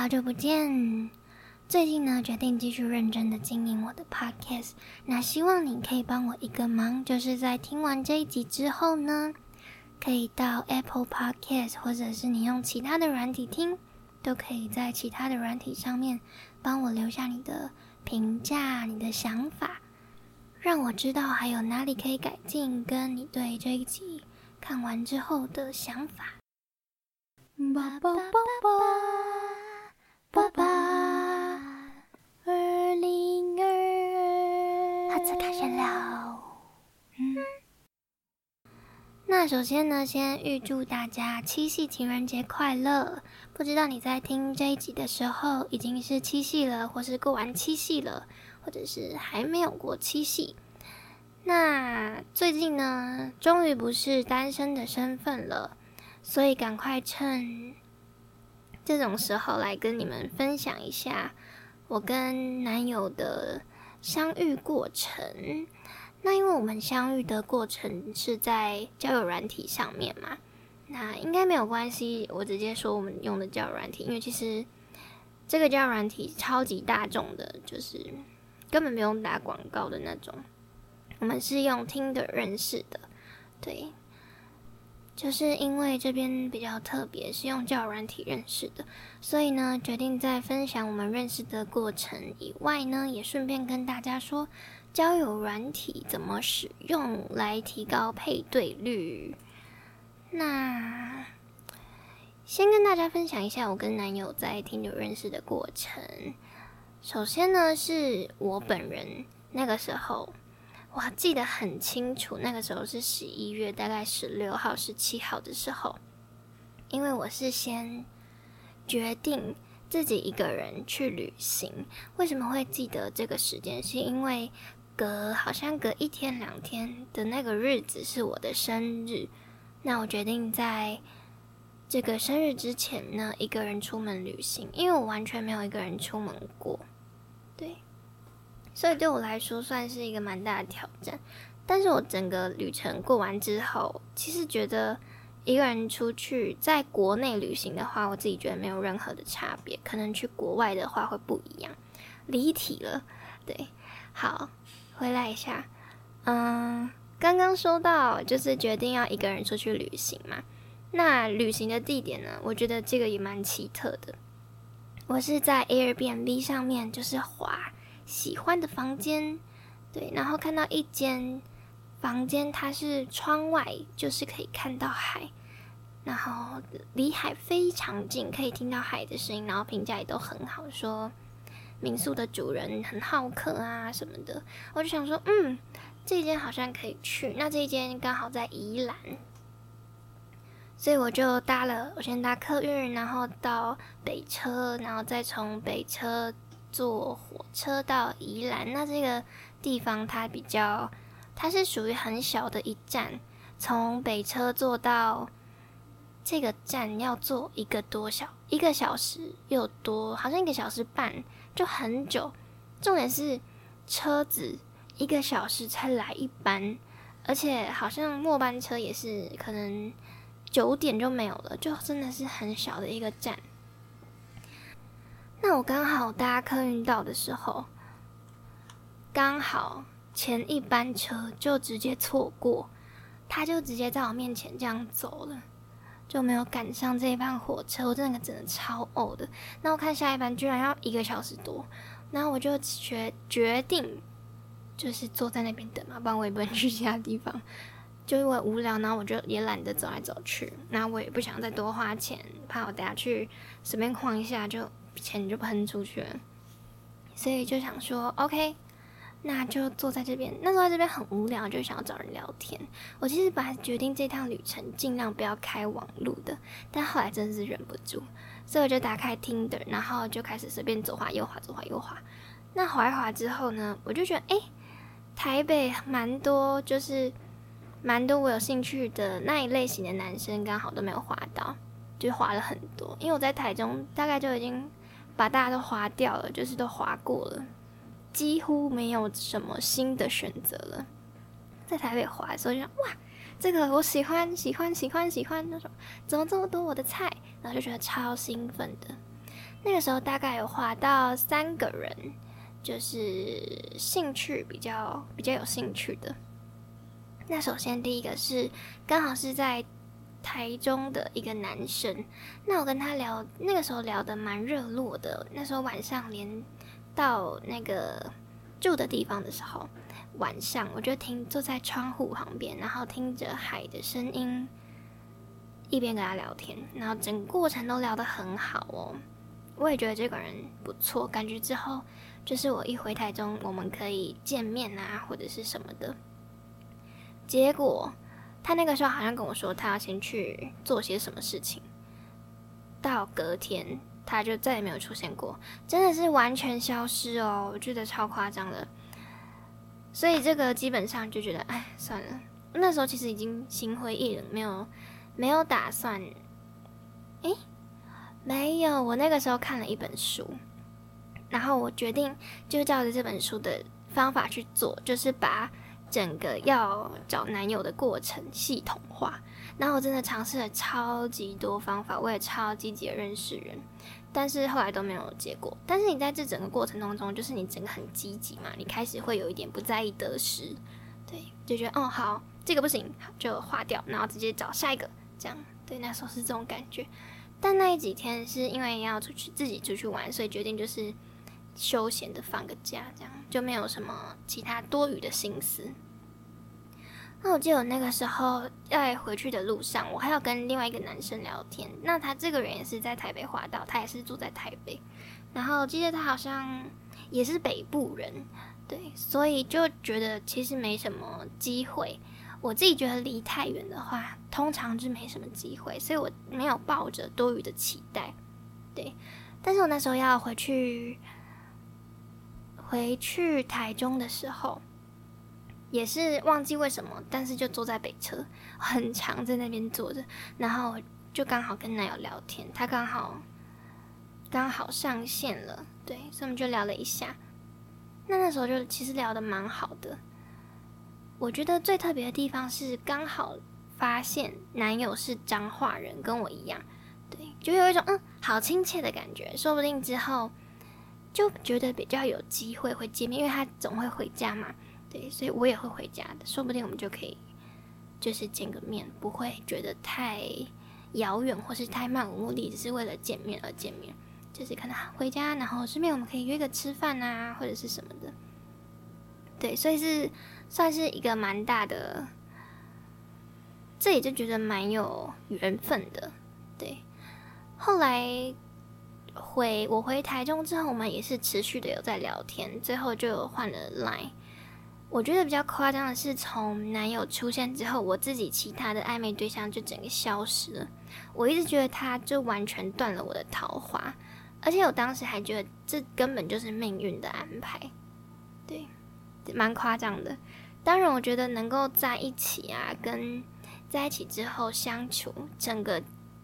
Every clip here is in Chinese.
好久不见。最近呢，决定继续认真的经营我的 podcast。那希望你可以帮我一个忙，就是在听完这一集之后呢，可以到 Apple Podcast，或者是你用其他的软体听，都可以在其他的软体上面帮我留下你的评价、你的想法，让我知道还有哪里可以改进，跟你对这一集看完之后的想法。爸爸爸爸爸爸，二零二二，好，开始了。嗯，那首先呢，先预祝大家七夕情人节快乐。不知道你在听这一集的时候，已经是七夕了，或是过完七夕了，或者是还没有过七夕。那最近呢，终于不是单身的身份了。所以赶快趁这种时候来跟你们分享一下我跟男友的相遇过程。那因为我们相遇的过程是在交友软体上面嘛，那应该没有关系。我直接说我们用的交友软体，因为其实这个交友软体超级大众的，就是根本不用打广告的那种。我们是用听的认识的，对。就是因为这边比较特别，是用交友软体认识的，所以呢，决定在分享我们认识的过程以外呢，也顺便跟大家说交友软体怎么使用来提高配对率。那先跟大家分享一下我跟男友在听友认识的过程。首先呢，是我本人那个时候。我记得很清楚，那个时候是十一月，大概十六号、十七号的时候，因为我是先决定自己一个人去旅行。为什么会记得这个时间？是因为隔好像隔一天两天的那个日子是我的生日，那我决定在这个生日之前呢，一个人出门旅行，因为我完全没有一个人出门过，所以对我来说算是一个蛮大的挑战，但是我整个旅程过完之后，其实觉得一个人出去在国内旅行的话，我自己觉得没有任何的差别，可能去国外的话会不一样。离题了，对，好，回来一下，嗯，刚刚说到就是决定要一个人出去旅行嘛，那旅行的地点呢，我觉得这个也蛮奇特的，我是在 Airbnb 上面就是滑。喜欢的房间，对，然后看到一间房间，它是窗外，就是可以看到海，然后离海非常近，可以听到海的声音，然后评价也都很好，说民宿的主人很好客啊什么的，我就想说，嗯，这间好像可以去，那这间刚好在宜兰，所以我就搭了，我先搭客运，然后到北车，然后再从北车。坐火车到宜兰，那这个地方它比较，它是属于很小的一站，从北车坐到这个站要坐一个多小，一个小时又多，好像一个小时半，就很久。重点是车子一个小时才来一班，而且好像末班车也是可能九点就没有了，就真的是很小的一个站。那我刚好搭客运到的时候，刚好前一班车就直接错过，他就直接在我面前这样走了，就没有赶上这一班火车。我真的真的超呕的。那我看下一班居然要一个小时多，然后我就决决定就是坐在那边等嘛，不然我也不能去其他地方，就因为无聊，然后我就也懒得走来走去，那我也不想再多花钱，怕我等下去随便逛一下就。钱就喷出去了，所以就想说，OK，那就坐在这边。那坐在这边很无聊，就想要找人聊天。我其实本来决定这趟旅程尽量不要开网路的，但后来真的是忍不住，所以我就打开 Tinder，然后就开始随便左滑右滑，左滑右滑。那滑一滑之后呢，我就觉得，哎，台北蛮多，就是蛮多我有兴趣的那一类型的男生，刚好都没有滑到，就滑了很多。因为我在台中，大概就已经。把大家都划掉了，就是都划过了，几乎没有什么新的选择了。在台北划的时候，就哇，这个我喜欢，喜欢，喜欢，喜欢，那种怎么这么多我的菜，然后就觉得超兴奋的。那个时候大概有划到三个人，就是兴趣比较比较有兴趣的。那首先第一个是刚好是在台中的一个男生，那我跟他聊，那个时候聊的蛮热络的。那时候晚上连到那个住的地方的时候，晚上我就听坐在窗户旁边，然后听着海的声音，一边跟他聊天，然后整个过程都聊得很好哦。我也觉得这个人不错，感觉之后就是我一回台中，我们可以见面啊，或者是什么的。结果他那个时候好像跟我说，他要先去做些什么事情。到隔天他就再也没有出现过，真的是完全消失哦，我觉得超夸张的。所以这个基本上就觉得，哎，算了。那时候其实已经心灰意冷，没有没有打算，诶。没有，我那个时候看了一本书，然后我决定就照着这本书的方法去做，就是把整个要找男友的过程系统化。然后我真的尝试了超级多方法，我也超积极的认识人，但是后来都没有结果。但是你在这整个过程当中，就是你整个很积极嘛，你开始会有一点不在意得失，对，就觉得哦好，这个不行，就划掉，然后直接找下一个，这样，对，那时候是这种感觉。但那几天是因为要出去自己出去玩，所以决定就是休闲的放个假，这样就没有什么其他多余的心思。那我记得我那个时候在回去的路上，我还要跟另外一个男生聊天。那他这个人也是在台北滑道，他也是住在台北。然后记得他好像也是北部人，对，所以就觉得其实没什么机会。我自己觉得离太远的话，通常是没什么机会，所以我没有抱着多余的期待。对，但是我那时候要回去，回去台中的时候，也是忘记为什么，但是就坐在北车，很长在那边坐着，然后就刚好跟男友聊天，他刚好刚好上线了，对，所以我们就聊了一下。那那时候就其实聊的蛮好的。我觉得最特别的地方是刚好发现男友是彰化人，跟我一样，对，就有一种嗯好亲切的感觉。说不定之后就觉得比较有机会会见面，因为他总会回家嘛，对，所以我也会回家的。说不定我们就可以就是见个面，不会觉得太遥远或是太漫无目的，只是为了见面而见面。就是可能回家，然后顺便我们可以约个吃饭啊，或者是什么的。对，所以是。算是一个蛮大的，这里就觉得蛮有缘分的，对。后来回我回台中之后，我们也是持续的有在聊天，最后就换了 Line。我觉得比较夸张的是，从男友出现之后，我自己其他的暧昧对象就整个消失了。我一直觉得他就完全断了我的桃花，而且我当时还觉得这根本就是命运的安排，对，蛮夸张的。当然，我觉得能够在一起啊，跟在一起之后相处，整个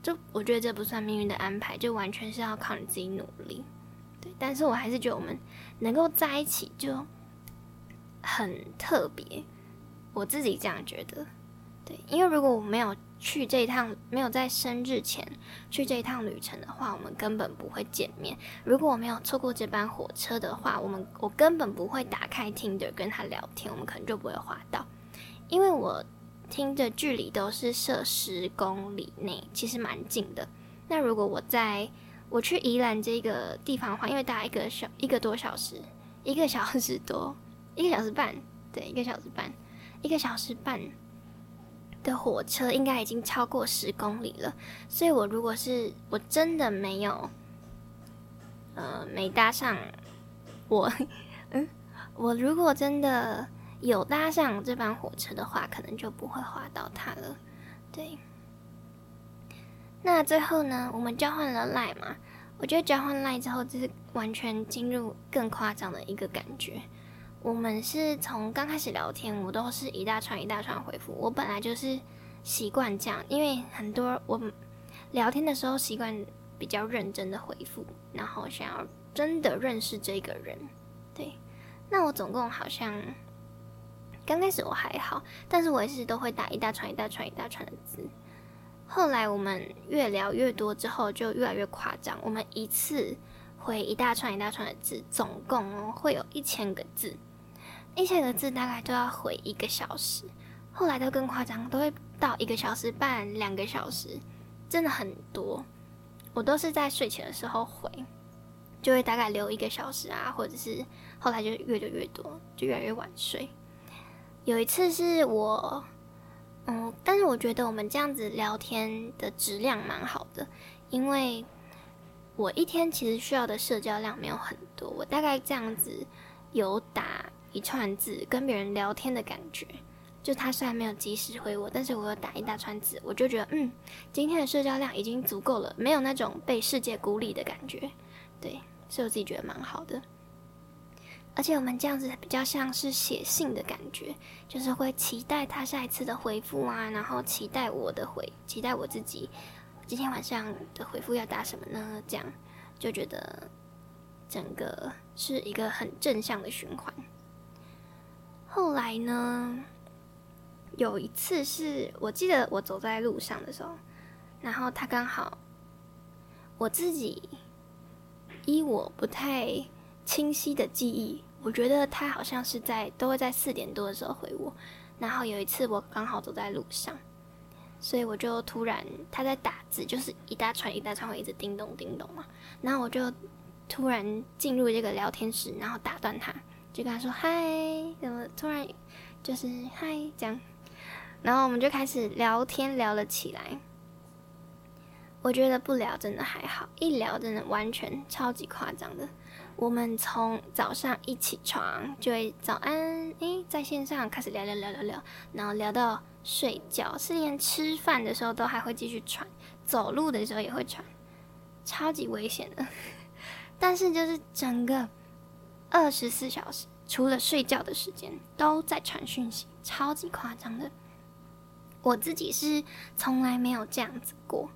就我觉得这不算命运的安排，就完全是要靠你自己努力。对，但是我还是觉得我们能够在一起就很特别，我自己这样觉得。对，因为如果我没有。去这一趟没有在生日前去这一趟旅程的话，我们根本不会见面。如果我没有错过这班火车的话，我们我根本不会打开听着跟他聊天，我们可能就不会滑到。因为我听的距离都是设十公里内，其实蛮近的。那如果我在我去宜兰这个地方的话，因为大概一个小一个多小时，一个小时多，一个小时半，对，一个小时半，一个小时半。的火车应该已经超过十公里了，所以我如果是我真的没有，呃，没搭上我，嗯，我如果真的有搭上这班火车的话，可能就不会划到他了。对，那最后呢，我们交换了赖嘛？我觉得交换赖之后，就是完全进入更夸张的一个感觉。我们是从刚开始聊天，我都是一大串一大串回复。我本来就是习惯这样，因为很多我聊天的时候习惯比较认真的回复，然后想要真的认识这个人。对，那我总共好像刚开始我还好，但是我也是都会打一大串一大串一大串的字。后来我们越聊越多之后，就越来越夸张。我们一次回一大串一大串的字，总共会有一千个字，一千个字大概都要回一个小时。后来都更夸张，都会到一个小时半、两个小时，真的很多。我都是在睡前的时候回，就会大概留一个小时啊，或者是后来就越留越多，就越来越晚睡。有一次是我。嗯，但是我觉得我们这样子聊天的质量蛮好的，因为我一天其实需要的社交量没有很多，我大概这样子有打一串字跟别人聊天的感觉，就他虽然没有及时回我，但是我有打一大串字，我就觉得嗯，今天的社交量已经足够了，没有那种被世界孤立的感觉，对，所以我自己觉得蛮好的。而且我们这样子比较像是写信的感觉，就是会期待他下一次的回复啊，然后期待我的回，期待我自己今天晚上的回复要打什么呢？这样就觉得整个是一个很正向的循环。后来呢，有一次是我记得我走在路上的时候，然后他刚好我自己依我不太清晰的记忆。我觉得他好像是在都会在四点多的时候回我，然后有一次我刚好走在路上，所以我就突然他在打字，就是一大串一大串会一直叮咚叮咚嘛，然后我就突然进入这个聊天室，然后打断他，就跟他说嗨，怎么突然就是嗨这样，然后我们就开始聊天聊了起来。我觉得不聊真的还好，一聊真的完全超级夸张的。我们从早上一起床就会早安，诶，在线上开始聊聊聊聊聊，然后聊到睡觉，是连吃饭的时候都还会继续传，走路的时候也会传，超级危险的。但是就是整个二十四小时，除了睡觉的时间都在传讯息，超级夸张的。我自己是从来没有这样子过，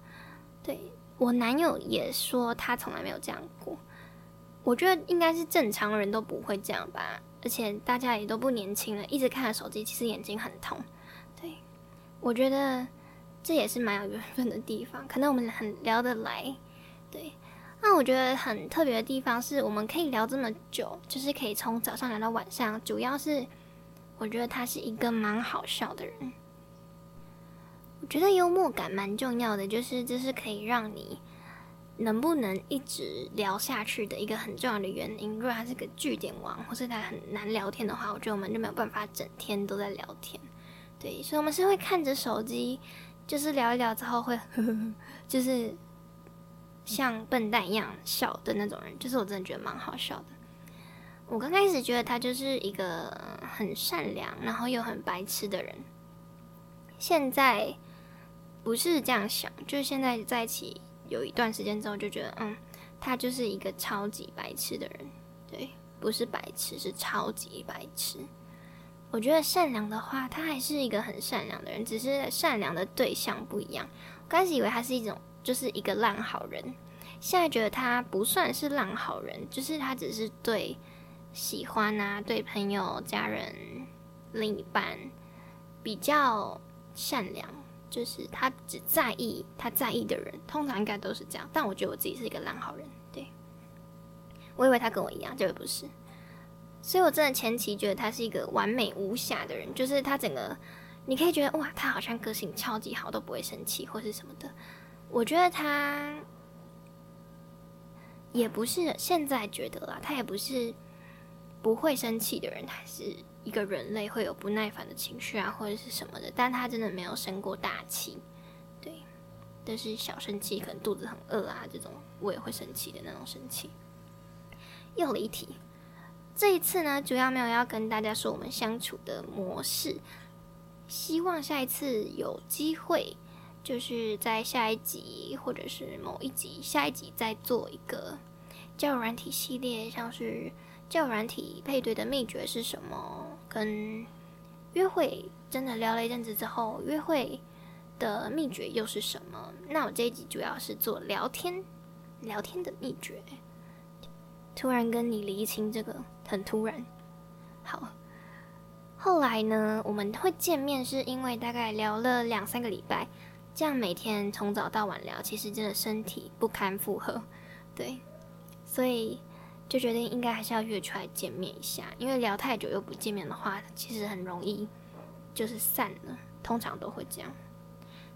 对我男友也说他从来没有这样过。我觉得应该是正常人都不会这样吧，而且大家也都不年轻了，一直看着手机，其实眼睛很痛。对，我觉得这也是蛮有缘分的地方，可能我们很聊得来。对，那我觉得很特别的地方是我们可以聊这么久，就是可以从早上聊到晚上，主要是我觉得他是一个蛮好笑的人。我觉得幽默感蛮重要的，就是这是可以让你。能不能一直聊下去的一个很重要的原因，如果他是个据点王，或是他很难聊天的话，我觉得我们就没有办法整天都在聊天。对，所以我们是会看着手机，就是聊一聊之后会，就是像笨蛋一样笑的那种人，就是我真的觉得蛮好笑的。我刚开始觉得他就是一个很善良，然后又很白痴的人，现在不是这样想，就是现在在一起。有一段时间之后，就觉得，嗯，他就是一个超级白痴的人，对，不是白痴，是超级白痴。我觉得善良的话，他还是一个很善良的人，只是善良的对象不一样。开始以为他是一种，就是一个烂好人，现在觉得他不算是烂好人，就是他只是对喜欢啊，对朋友、家人、另一半比较善良。就是他只在意他在意的人，通常应该都是这样。但我觉得我自己是一个烂好人，对。我以为他跟我一样，结果不是。所以我真的前期觉得他是一个完美无瑕的人，就是他整个你可以觉得哇，他好像个性超级好，都不会生气或是什么的。我觉得他也不是现在觉得啦，他也不是不会生气的人，还是。一个人类会有不耐烦的情绪啊，或者是什么的，但他真的没有生过大气，对，但是小生气，可能肚子很饿啊，这种我也会生气的那种生气。又离题，这一次呢，主要没有要跟大家说我们相处的模式，希望下一次有机会，就是在下一集或者是某一集，下一集再做一个教软体系列，像是。教软体配对的秘诀是什么？跟约会真的聊了一阵子之后，约会的秘诀又是什么？那我这一集主要是做聊天，聊天的秘诀。突然跟你离清这个很突然。好，后来呢，我们会见面是因为大概聊了两三个礼拜，这样每天从早到晚聊，其实真的身体不堪负荷。对，所以就决定应该还是要约出来见面一下，因为聊太久又不见面的话，其实很容易就是散了，通常都会这样。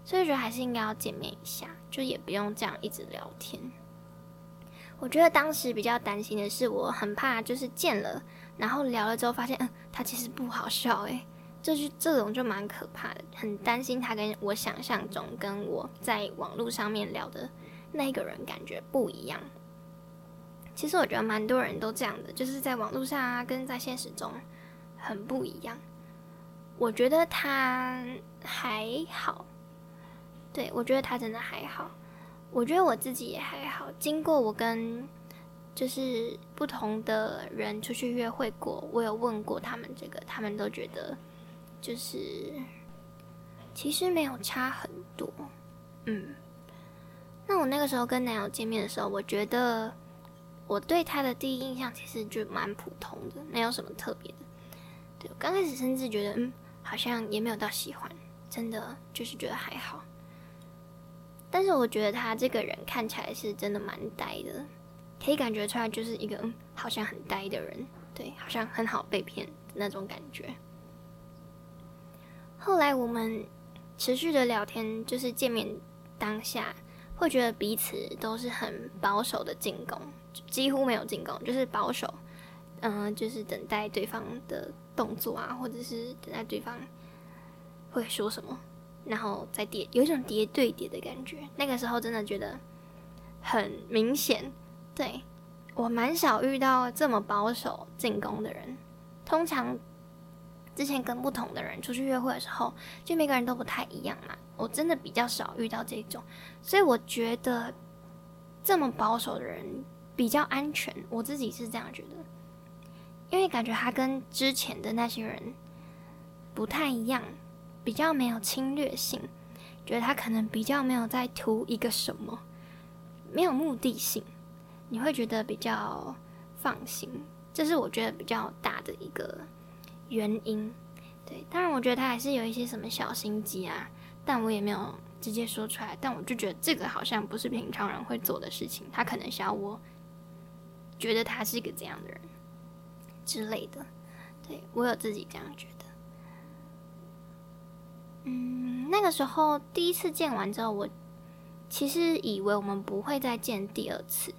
所以觉得还是应该要见面一下，就也不用这样一直聊天。我觉得当时比较担心的是，我很怕就是见了，然后聊了之后发现，嗯，他其实不好笑，诶，这就这种就蛮可怕的，很担心他跟我想象中跟我在网络上面聊的那个人感觉不一样。其实我觉得蛮多人都这样的，就是在网络上啊，跟在现实中很不一样。我觉得他还好，对我觉得他真的还好。我觉得我自己也还好。经过我跟就是不同的人出去约会过，我有问过他们这个，他们都觉得就是其实没有差很多。嗯，那我那个时候跟男友见面的时候，我觉得我对他的第一印象其实就蛮普通的，没有什么特别的。对我刚开始甚至觉得，嗯，好像也没有到喜欢，真的就是觉得还好。但是我觉得他这个人看起来是真的蛮呆的，可以感觉出来就是一个嗯，好像很呆的人，对，好像很好被骗的那种感觉。后来我们持续的聊天，就是见面当下会觉得彼此都是很保守的进攻，几乎没有进攻，就是保守，嗯，就是等待对方的动作啊，或者是等待对方会说什么。然后再叠，有一种叠对叠的感觉。那个时候真的觉得很明显，对我蛮少遇到这么保守进攻的人。通常之前跟不同的人出去约会的时候，就每个人都不太一样嘛。我真的比较少遇到这种，所以我觉得这么保守的人比较安全。我自己是这样觉得，因为感觉他跟之前的那些人不太一样。比较没有侵略性，觉得他可能比较没有在图一个什么，没有目的性，你会觉得比较放心，这是我觉得比较大的一个原因。对，当然我觉得他还是有一些什么小心机啊，但我也没有直接说出来。但我就觉得这个好像不是平常人会做的事情，他可能想要我觉得他是一个这样的人之类的。对我有自己这样觉得。嗯，那个时候第一次见完之后，我其实以为我们不会再见第二次。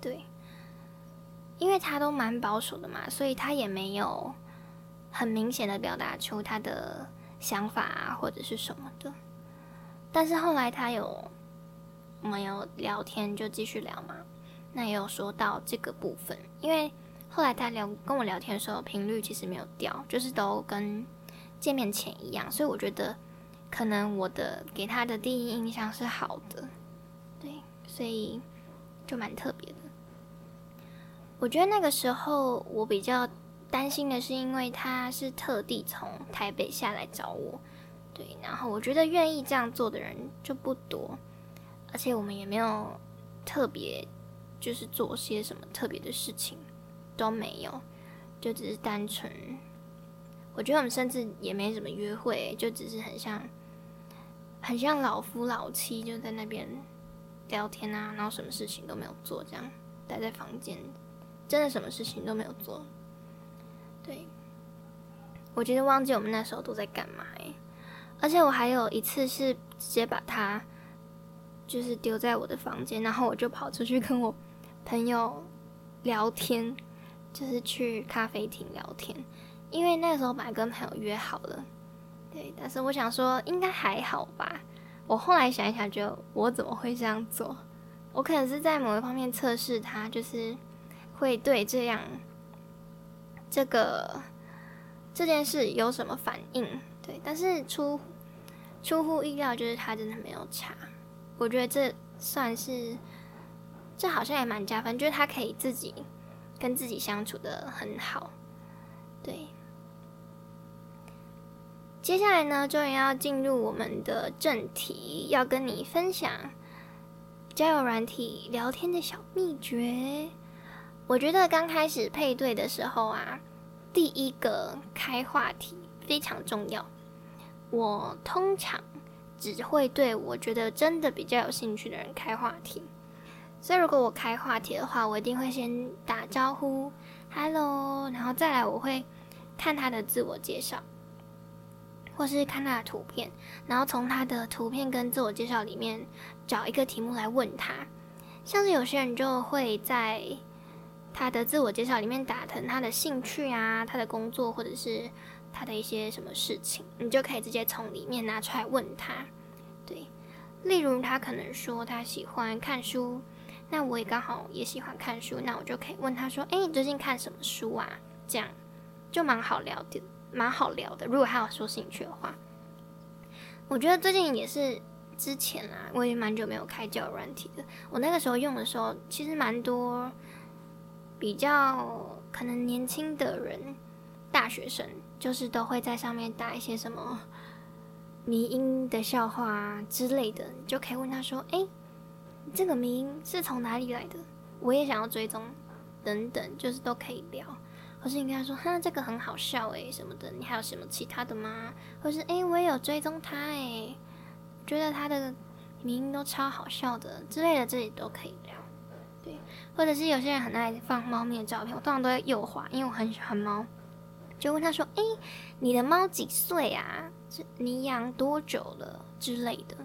对，因为他都蛮保守的嘛，所以他也没有很明显的表达出他的想法啊，或者是什么的。但是后来他有没有聊天，就继续聊嘛。那也有说到这个部分，因为后来他聊跟我聊天的时候，频率其实没有掉，就是都跟。见面前一样，所以我觉得可能我的给他的第一印象是好的，对，所以就蛮特别的。我觉得那个时候我比较担心的是，因为他是特地从台北下来找我，对，然后我觉得愿意这样做的人就不多，而且我们也没有特别就是做些什么特别的事情，都没有，就只是单纯。我觉得我们甚至也没什么约会，就只是很像，很像老夫老妻，就在那边聊天啊，然后什么事情都没有做，这样待在房间，真的什么事情都没有做。对，我其实忘记我们那时候都在干嘛哎，而且我还有一次是直接把他就是丢在我的房间，然后我就跑出去跟我朋友聊天，就是去咖啡厅聊天。因为那时候本来跟朋友约好了，对，但是我想说应该还好吧。我后来想一想，就我怎么会这样做？我可能是在某一方面测试他，就是会对这样这个这件事有什么反应？对，但是出出乎意料，就是他真的没有查。我觉得这算是这好像也蛮加分，就是他可以自己跟自己相处的很好，对。接下来呢，终于要进入我们的正题，要跟你分享交友软体聊天的小秘诀。我觉得刚开始配对的时候啊，第一个开话题非常重要。我通常只会对我觉得真的比较有兴趣的人开话题。所以如果我开话题的话，我一定会先打招呼，Hello，然后再来我会看他的自我介绍，或是看他的图片，然后从他的图片跟自我介绍里面找一个题目来问他。像是有些人就会在他的自我介绍里面打成他的兴趣啊，他的工作，或者是。他的一些什么事情，你就可以直接从里面拿出来问他。对，例如他可能说他喜欢看书，那我也刚好也喜欢看书，那我就可以问他说：“哎，你最近看什么书啊？”这样就蛮好聊的，蛮好聊的。如果他有说兴趣的话，我觉得最近也是之前啊，我也蛮久没有开交友软体的。我那个时候用的时候，其实蛮多比较可能年轻的人。大学生就是都会在上面打一些什么迷音的笑话啊之类的，你就可以问他说：“哎，这个迷音是从哪里来的？我也想要追踪，等等，就是都可以聊。或是你跟他说：哈，这个很好笑诶，什么的，你还有什么其他的吗？或是哎，我也有追踪他诶，觉得他的迷音都超好笑的之类的，这里都可以聊。对，或者是有些人很爱放猫咪的照片，我通常都会右滑，因为我很喜欢猫。”就问他说：“哎，你的猫几岁啊？你养多久了之类的，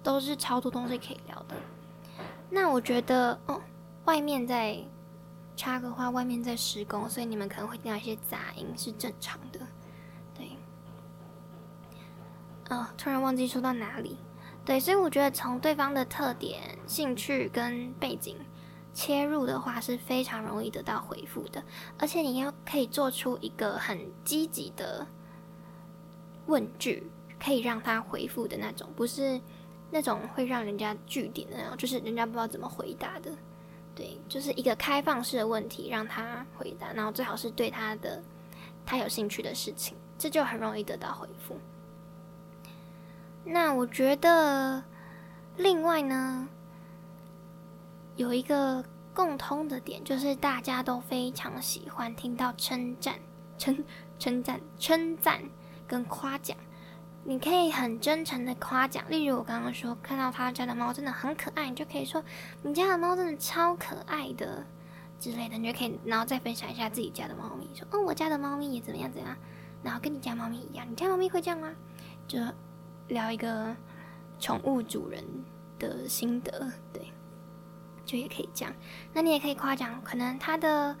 都是超多东西可以聊的。那我觉得哦，外面在插个话，外面在施工，所以你们可能会听到一些杂音，是正常的。对，哦，突然忘记说到哪里。对，所以我觉得从对方的特点、兴趣跟背景。”切入的话是非常容易得到回复的，而且你要可以做出一个很积极的问句，可以让他回复的那种，不是那种会让人家据点的那种，就是人家不知道怎么回答的。对，就是一个开放式的问题让他回答，然后最好是对他的他有兴趣的事情，这就很容易得到回复。那我觉得另外呢？有一个共通的点，就是大家都非常喜欢听到称赞、称称赞、称赞跟夸奖。你可以很真诚的夸奖，例如我刚刚说看到他家的猫真的很可爱，你就可以说你家的猫真的超可爱的之类的，你就可以然后再分享一下自己家的猫咪，说哦我家的猫咪也怎么样怎样，然后跟你家猫咪一样，你家猫咪会这样吗？就聊一个宠物主人的心得，对。就也可以这样，那你也可以夸奖，可能他的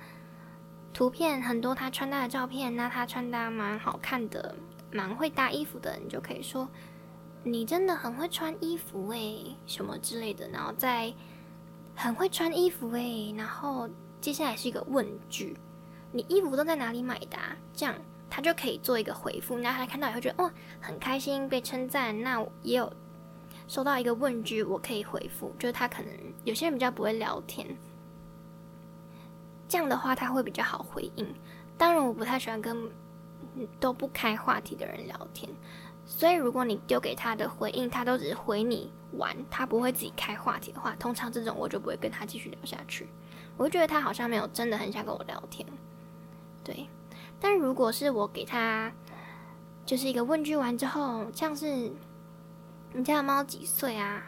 图片很多，他穿搭的照片，那他穿搭蛮好看的，蛮会搭衣服的，你就可以说你真的很会穿衣服诶，什么之类的，然后再很会穿衣服诶，然后接下来是一个问句，你衣服都在哪里买的？这样他就可以做一个回复，那他看到以后觉得哦很开心被称赞，那也有。收到一个问句，我可以回复，就是他可能有些人比较不会聊天，这样的话他会比较好回应。当然，我不太喜欢跟都不开话题的人聊天，所以如果你丢给他的回应，他都只是回你玩，他不会自己开话题的话，通常这种我就不会跟他继续聊下去。我会觉得他好像没有真的很想跟我聊天，对。但如果是我给他就是一个问句完之后，像是。你家的猫几岁啊？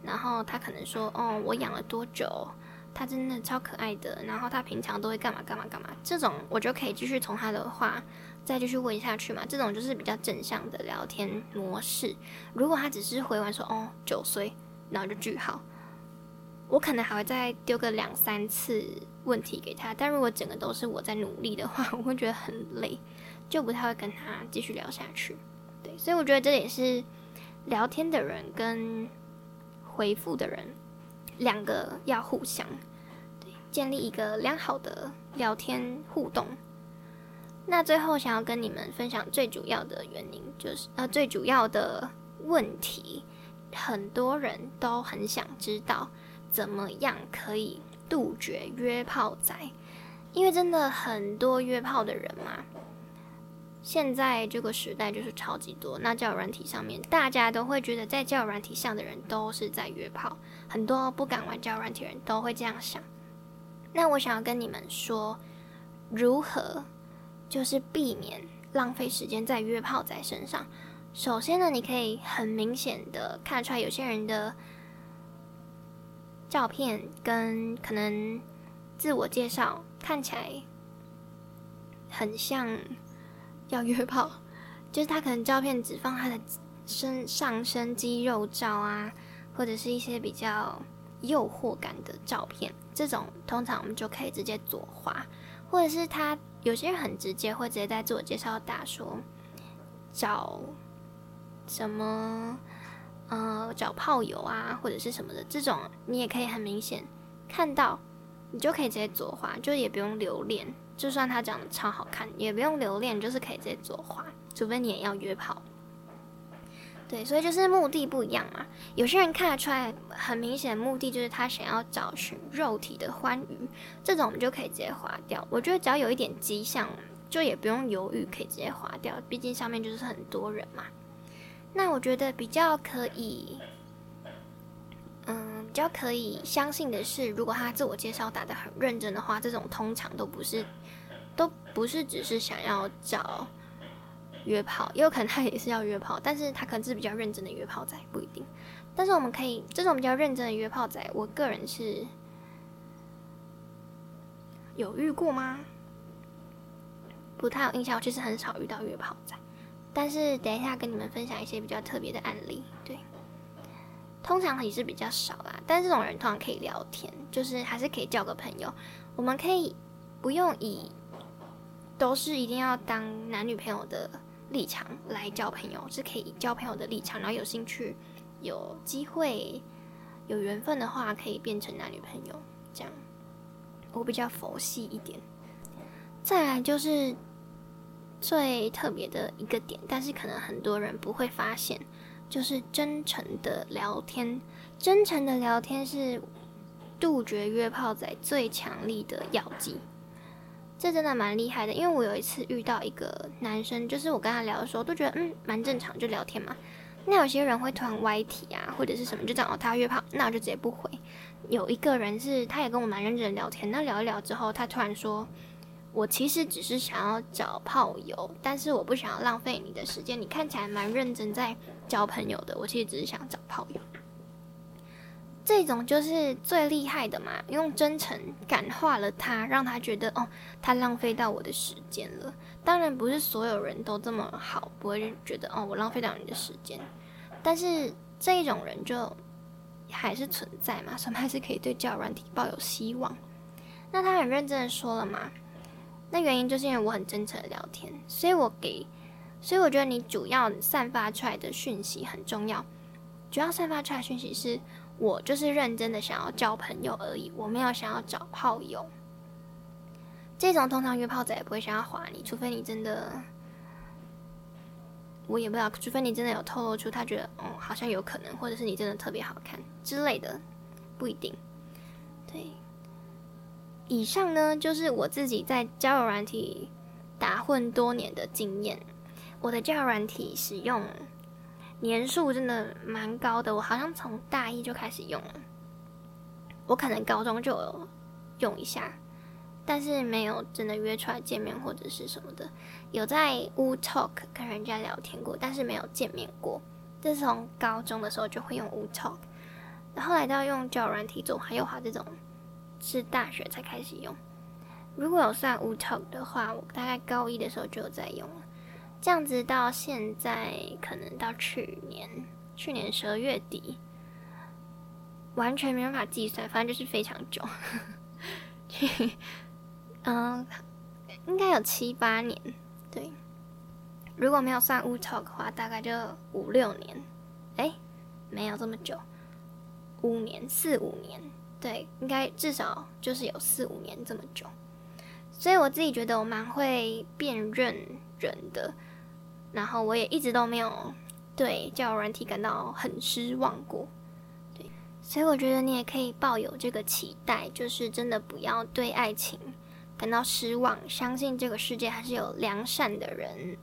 然后他可能说：“哦，我养了多久？它真的超可爱的。然后它平常都会干嘛干嘛干嘛？”这种我就可以继续从他的话再继续问下去嘛。这种就是比较正向的聊天模式。如果他只是回完说：“哦，九岁”，然后就句号，我可能还会再丢个两三次问题给他。但如果整个都是我在努力的话，我会觉得很累，就不太会跟他继续聊下去。对，所以我觉得这也是。聊天的人跟回复的人，两个要互相对建立一个良好的聊天互动。那最后想要跟你们分享最主要的原因，就是呃最主要的问题，很多人都很想知道怎么样可以杜绝约炮仔，因为真的很多约炮的人嘛。现在这个时代就是超级多，那交友软体上面，大家都会觉得在交友软体上的人都是在约炮，很多不敢玩交友软体人都会这样想。那我想要跟你们说，如何就是避免浪费时间在约炮仔身上。首先呢，你可以很明显的看出来，有些人的照片跟可能自我介绍看起来很像要约炮，就是他可能照片只放他的身上身肌肉照啊，或者是一些比较诱惑感的照片，这种通常我们就可以直接左滑，或者是他有些人很直接，会直接在自我介绍打说找。什么，呃，找炮友啊，或者是什么的这种，你也可以很明显看到，你就可以直接左滑，就也不用留恋。就算他长得超好看，也不用留恋，就是可以直接左滑，除非你也要约炮。对，所以就是目的不一样嘛。有些人看得出来，很明显目的就是他想要找寻肉体的欢愉，这种我们就可以直接划掉。我觉得只要有一点迹象，就也不用犹豫，可以直接划掉。毕竟上面就是很多人嘛。那我觉得比较可以，嗯，比较可以相信的是，如果他自我介绍打得很认真的话，这种通常都不是，都不是只是想要找约炮，也有可能他也是要约炮，但是他可能是比较认真的约炮仔，不一定。但是我们可以这种比较认真的约炮仔，我个人是有遇过吗？不太有印象，我其实很少遇到约炮仔。但是等一下跟你们分享一些比较特别的案例，对，通常也是比较少啦。但这种人通常可以聊天，就是还是可以交个朋友。我们可以不用以都是一定要当男女朋友的立场来交朋友，是可以交朋友的立场，然后有兴趣、有机会、有缘分的话，可以变成男女朋友。这样我比较佛系一点。再来就是。最特别的一个点，但是可能很多人不会发现，就是真诚的聊天。真诚的聊天是杜绝约炮仔最强力的药剂。这真的蛮厉害的，因为我有一次遇到一个男生，就是我跟他聊的时候，都觉得嗯蛮正常，就聊天嘛。那有些人会突然歪题啊，或者是什么，就这样哦，他约炮，那我就直接不回。有一个人是，他也跟我蛮认真聊天，那聊一聊之后，他突然说。我其实只是想要找炮友，但是我不想要浪费你的时间。你看起来蛮认真在交朋友的，我其实只是想找炮友。这种就是最厉害的嘛，用真诚感化了他，让他觉得哦，他浪费到我的时间了。当然不是所有人都这么好，不会觉得哦，我浪费到你的时间。但是这一种人就还是存在嘛，所以还是可以对交友软体抱有希望。那他很认真的说了嘛。那原因就是因为我很真诚的聊天，所以我给，所以我觉得你主要散发出来的讯息很重要。主要散发出来讯息是我就是认真的想要交朋友而已，我没有想要找炮友。这种通常约炮仔也不会想要划你，除非你真的，我也不知道，除非你真的有透露出他觉得哦好像有可能，或者是你真的特别好看之类的，不一定。对。以上呢，就是我自己在交友软体打混多年的经验。我的交友软体使用年数真的蛮高的，我好像从大一就开始用了。我可能高中就有用一下，但是没有真的约出来见面或者是什么的。有在 Wu Talk 跟人家聊天过，但是没有见面过。这是从高中的时候就会用 Wu Talk，然后来到用交友软体做还有华这种。是大学才开始用，如果有算 w Talk 的话，我大概高一的时候就有在用了。这样子到现在，可能到去年，去年十二月底，完全没办法计算，反正就是非常久。嗯，应该有七八年，对。如果没有算 w Talk 的话，大概就五六年。哎，没有这么久，五年，四五年。对，应该至少就是有四五年这么久，所以我自己觉得我蛮会辨认人的，然后我也一直都没有对交友软体感到很失望过。对，所以我觉得你也可以抱有这个期待，就是真的不要对爱情感到失望，相信这个世界还是有良善的人。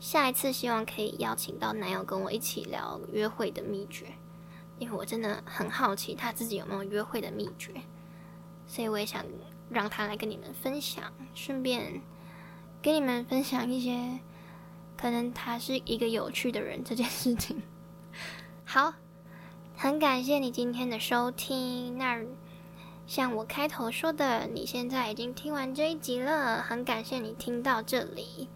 下一次希望可以邀请到男友跟我一起聊约会的秘诀。因为我真的很好奇他自己有没有约会的秘诀，所以我也想让他来跟你们分享，顺便跟你们分享一些可能他是一个有趣的人这件事情。好，很感谢你今天的收听。那像我开头说的，你现在已经听完这一集了，很感谢你听到这里。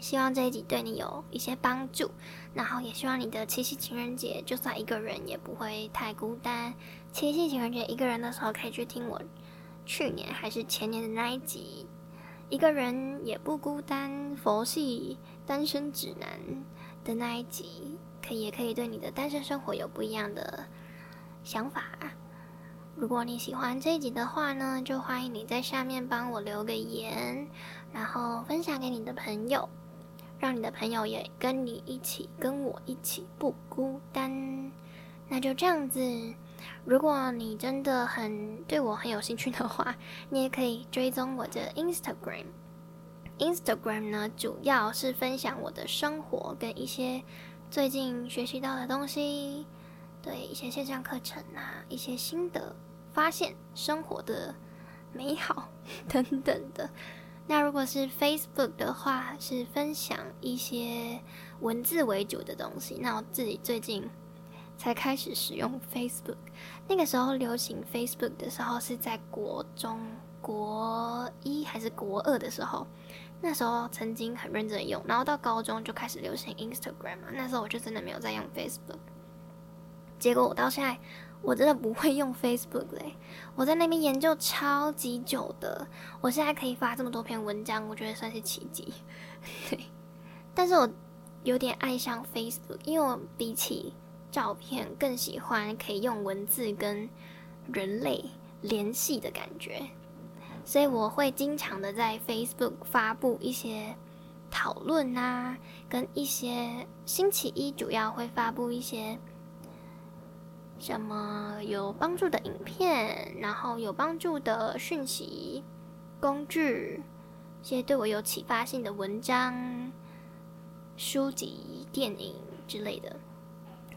希望这一集对你有一些帮助，然后也希望你的七夕情人节，就算一个人也不会太孤单。七夕情人节一个人的时候，可以去听我去年还是前年的那一集，一个人也不孤单，佛系单身指南的那一集，可以也可以对你的单身生活有不一样的想法。如果你喜欢这一集的话呢，就欢迎你在下面帮我留个言，然后分享给你的朋友。让你的朋友也跟你一起，跟我一起不孤单。那就这样子。如果你真的很对我很有兴趣的话，你也可以追踪我的 Instagram。Instagram 呢，主要是分享我的生活跟一些最近学习到的东西，对一些线上课程啊，一些新的发现，生活的美好 等等的。那如果是 Facebook 的话，是分享一些文字为主的东西。那我自己最近才开始使用 Facebook，那个时候流行 Facebook 的时候是在国中国一还是国二的时候，那时候曾经很认真用，然后到高中就开始流行 Instagram 嘛，那时候我就真的没有在用 Facebook，结果我到现在。我真的不会用 Facebook 嘞，我在那边研究超级久的，我现在可以发这么多篇文章，我觉得算是奇迹。对，但是我有点爱上 Facebook，因为我比起照片更喜欢可以用文字跟人类联系的感觉，所以我会经常的在 Facebook 发布一些讨论啊，跟一些星期一主要会发布一些。什么有帮助的影片，然后有帮助的讯息、工具，一些对我有启发性的文章、书籍、电影之类的。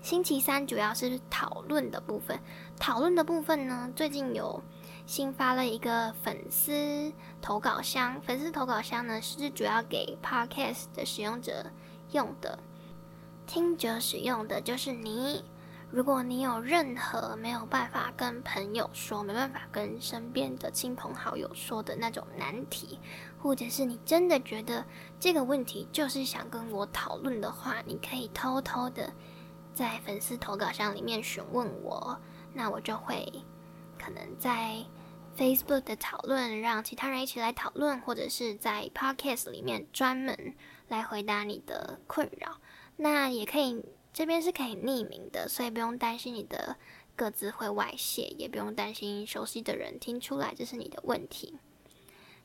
星期三主要是讨论的部分，讨论的部分呢，最近有新发了一个粉丝投稿箱，粉丝投稿箱呢是主要给 Podcast 的使用者用的，听者使用的就是你。如果你有任何没有办法跟朋友说、没办法跟身边的亲朋好友说的那种难题，或者是你真的觉得这个问题就是想跟我讨论的话，你可以偷偷的在粉丝投稿箱里面询问我，那我就会可能在 Facebook 的讨论让其他人一起来讨论，或者是在 Podcast 里面专门来回答你的困扰，那也可以。这边是可以匿名的，所以不用担心你的各自会外泄，也不用担心熟悉的人听出来这是你的问题。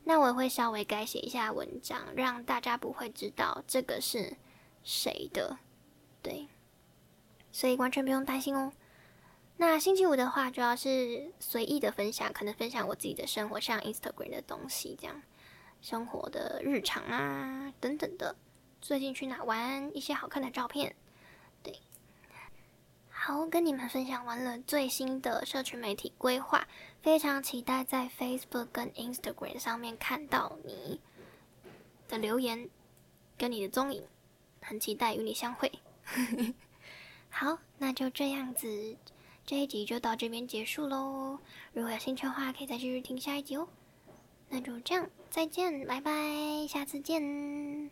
那我也会稍微改写一下文章，让大家不会知道这个是谁的，对，所以完全不用担心哦。那星期五的话，主要是随意的分享，可能分享我自己的生活，像 Instagram 的东西这样，生活的日常啊等等的，最近去哪玩，一些好看的照片。好，跟你们分享完了最新的社群媒体规划，非常期待在 Facebook 跟 Instagram 上面看到你的留言跟你的踪影，很期待与你相会。好，那就这样子，这一集就到这边结束喽。如果有兴趣的话，可以再继续听下一集哦。那就这样，再见，拜拜，下次见。